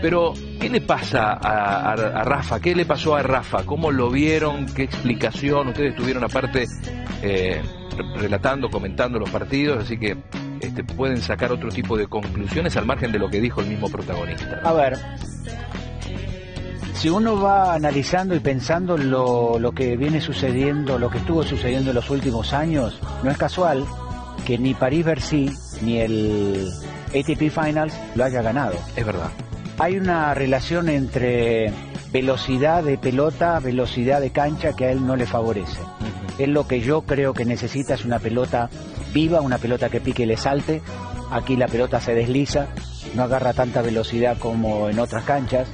Pero, ¿qué le pasa a, Rafa? ¿Qué le pasó a Rafa? ¿Cómo lo vieron? ¿Qué explicación? Ustedes estuvieron aparte eh, relatando, comentando los partidos, así que este, pueden sacar otro tipo de conclusiones al margen de lo que dijo el mismo protagonista. A ver, si uno va analizando y pensando lo, lo que viene sucediendo, lo que estuvo sucediendo en los últimos años, no es casual que ni París-Bercy ni el ATP Finals lo haya ganado. Es verdad. Hay una relación entre velocidad de pelota, velocidad de cancha que a él no le favorece. Es lo que yo creo que necesita es una pelota viva, una pelota que pique y le salte. Aquí la pelota se desliza, no agarra tanta velocidad como en otras canchas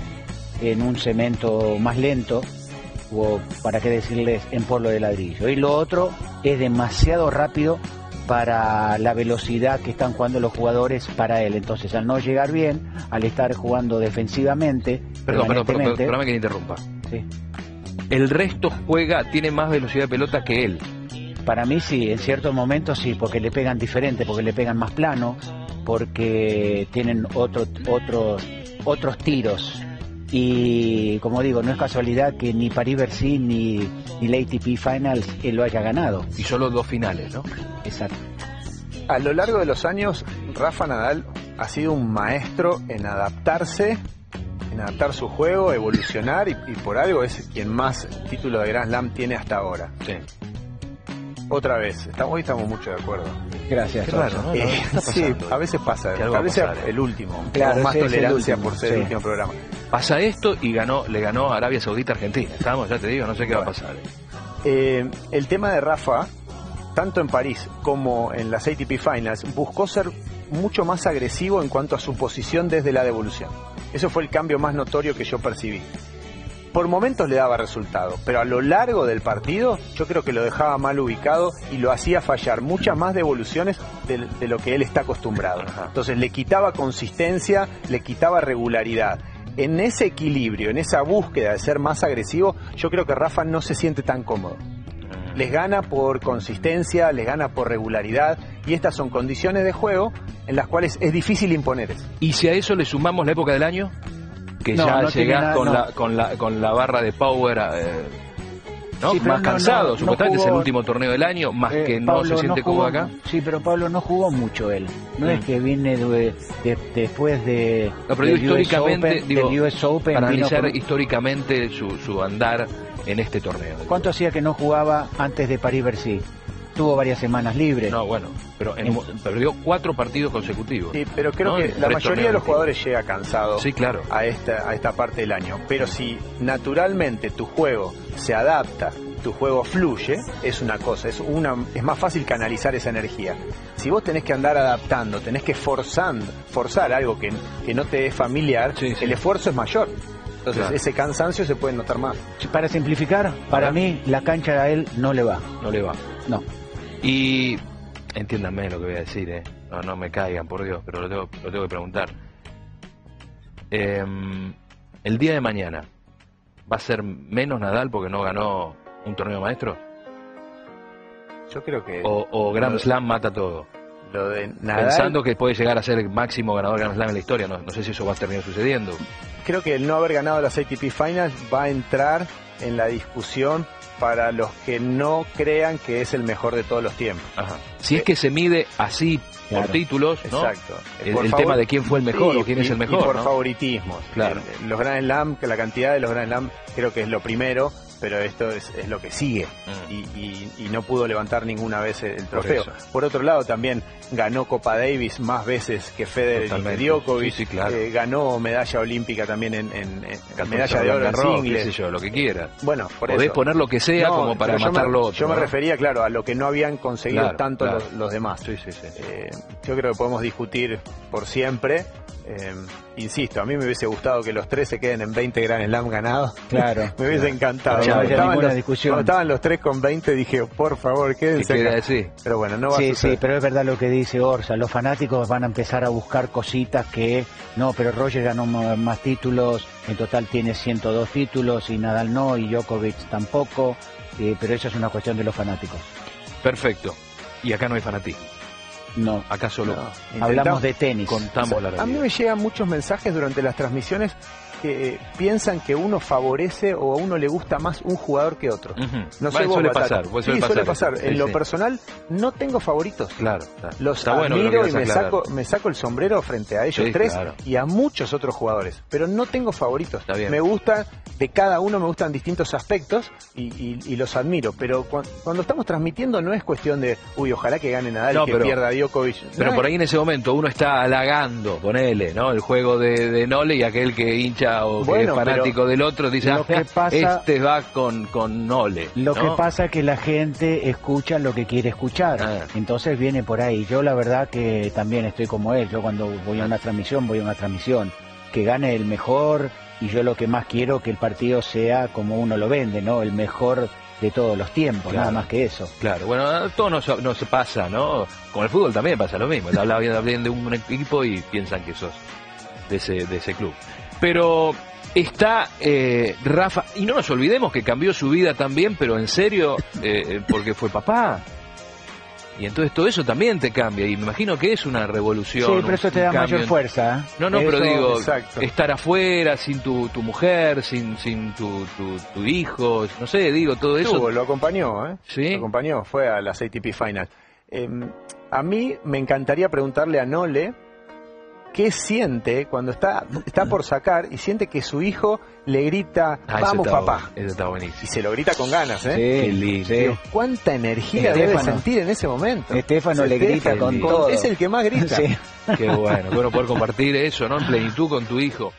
en un cemento más lento o para qué decirles en polvo de ladrillo. Y lo otro es demasiado rápido para la velocidad que están jugando los jugadores para él. Entonces, al no llegar bien, al estar jugando defensivamente, perdón, perdón, perdón, perdón, que interrumpa. Sí. El resto juega, tiene más velocidad de pelota que él. Para mí sí, en ciertos momentos sí, porque le pegan diferente, porque le pegan más plano, porque tienen otro, otros, otros tiros y como digo, no es casualidad que ni Paris-Bercy ni, ni la ATP Finals él lo haya ganado. Y solo dos finales, ¿no? Exacto. A lo largo de los años, Rafa Nadal ha sido un maestro en adaptarse, en adaptar su juego, evolucionar y, por algo es quien más títulos de Grand Slam tiene hasta ahora. Sí. Otra vez, estamos, hoy estamos mucho de acuerdo. Gracias. Eh, sí, a veces pasa. a veces el último. Claro, más tolerancia por ser el último programa. Pasa esto y ganó, le ganó a Arabia Saudita Argentina. Estamos, ya te digo, no sé qué va a pasar. Eh, el tema de Rafa, tanto en París como en las ATP Finals, buscó ser mucho más agresivo en cuanto a su posición desde la devolución. Eso fue el cambio más notorio que yo percibí por momentos le daba resultado, pero a lo largo del partido yo creo que lo dejaba mal ubicado y lo hacía fallar muchas más devoluciones de, de lo que él está acostumbrado. Entonces le quitaba consistencia, le quitaba regularidad. En ese equilibrio, en esa búsqueda de ser más agresivo, yo creo que Rafa no se siente tan cómodo. Les gana por consistencia, les gana por regularidad y estas son condiciones de juego en las cuales es difícil imponer eso. ¿Y si a eso le sumamos la época del año? Que ya llegás con, la, con, la, con la barra de power eh, ¿no? más cansado, supuestamente es el último torneo del año, más eh, que no se siente como acá. Sí, pero Pablo no jugó mucho él. No es mm. que viene después de, no, pero históricamente, digo, Open, para analizar históricamente su, su andar en este torneo. ¿Cuánto hacía que no jugaba antes de París-Bercy? Tuvo varias semanas libres. No, bueno, pero perdió cuatro partidos consecutivos. Sí, pero creo que la mayoría de los jugadores llega cansado sí, claro. a, esta, a esta parte del año. Pero si naturalmente tu juego se adapta, tu juego fluye, es una cosa, es, una, es más fácil canalizar esa energía. Si vos tenés que andar adaptando, tenés que forzando, forzar algo que, que no te es familiar, el esfuerzo es mayor. Entonces ese cansancio se puede notar más. Para simplificar, para mí la cancha a él no le va. No le va. No. Y entiéndanme lo que voy a decir, ¿eh? no, no me caigan, por Dios, pero lo tengo, lo tengo que preguntar. Em, el día de mañana, ¿va a ser menos Nadal porque no ganó un torneo maestro? Yo creo que... ¿O, o Grand Slam mata todo? Lo de Nadal... Pensando que puede llegar a ser el máximo ganador de Grand Slam en la historia, no, no sé si eso va a terminar sucediendo. Creo que el no haber ganado las ATP Finals va a entrar en la discusión para los que no crean que es el mejor de todos los tiempos. Si es que se mide así por títulos, Exacto. El, tema de quién fue el mejor o quién es el mejor. Y por favoritismo. Claro. Los Grand Slam, que la cantidad de los Grand Slam creo que es lo primero pero esto es, es lo que sigue mm. y, y, no pudo levantar ninguna vez el, trofeo. Por, otro lado, también ganó Copa Davis más veces que Federer y Djokovic, eh, ganó medalla olímpica también en, en, medalla de oro en singles. lo que quiera. Bueno, por Podés poner lo que sea como para matarlo yo me, Yo me refería, claro, a lo que no habían conseguido tanto Los, demás. Eh, yo creo que podemos discutir por siempre eh, insisto, a mí me hubiese gustado que los tres se queden en 20 Grand Slam ganados. Claro. me hubiese encantado. No estaban, los, discusión. estaban los tres con 20 dije, por favor, quédense. Pero bueno, no va sí, a Sí, pero es verdad lo que dice Orsa. Los fanáticos van a empezar a buscar cositas que. No, pero Roger ganó más títulos. En total tiene 102 títulos y Nadal no y Djokovic tampoco. Eh, pero eso es una cuestión de los fanáticos. Perfecto. Y acá no hay fanatismo. No. Acá solo hablamos de tenis. Contamos la A mí me llegan muchos mensajes durante las transmisiones que piensan que uno favorece o a uno le gusta más un jugador que otro. No sé suele pasar, sí, suele pasar. En lo personal, no tengo favoritos. Claro, Los admiro y me saco, me saco el sombrero frente a ellos tres y a muchos otros jugadores. Pero no tengo favoritos. Me gusta, de cada uno me gustan distintos aspectos y, los admiro. Pero cuando, estamos transmitiendo no es cuestión de, uy, ojalá que gane Nadal y que pierda Djokovic. Pero por ahí en ese momento uno está halagando, ponele, ¿no? El juego de, de Nole y aquel que hincha o que es fanático del otro dice, ah, este va con, con Nole. Lo que pasa es que la gente escucha lo que quiere escuchar. Ah. Entonces viene por ahí. Yo la verdad que también estoy como él. Yo cuando voy a una transmisión, voy a una transmisión. Que gane el mejor y yo lo que más quiero que el partido sea como uno lo vende, ¿no? El mejor de todos los tiempos, nada más que eso. Claro, bueno, todo no, no, se pasa, ¿no? Con el fútbol también pasa lo mismo. Habla bien de un equipo y piensan que sos de ese, de ese club. Pero está eh, Rafa, y no nos olvidemos que cambió su vida también, pero en serio, eh, eh, porque fue papá. Y entonces todo eso también te cambia, y me imagino que es una revolución. Sí, pero eso te da mayor fuerza. No, no, pero digo, estar afuera sin tu, tu mujer, sin, sin tu, tu, hijo, no sé, digo, todo eso. lo acompañó, ¿eh? Sí. Lo acompañó, fue a las ATP Final. Em, a mí me encantaría preguntarle a Nole qué siente cuando está, está por sacar y siente que su hijo le grita, ah, vamos papá. eso está buenísimo. Y se lo grita con ganas, ¿eh? Sí, lindo. ¿Cuánta energía debe sentir en ese momento? Estefano le grita con todo. Es el que más grita. Qué bueno, bueno poder compartir eso, ¿no? En plenitud con tu hijo.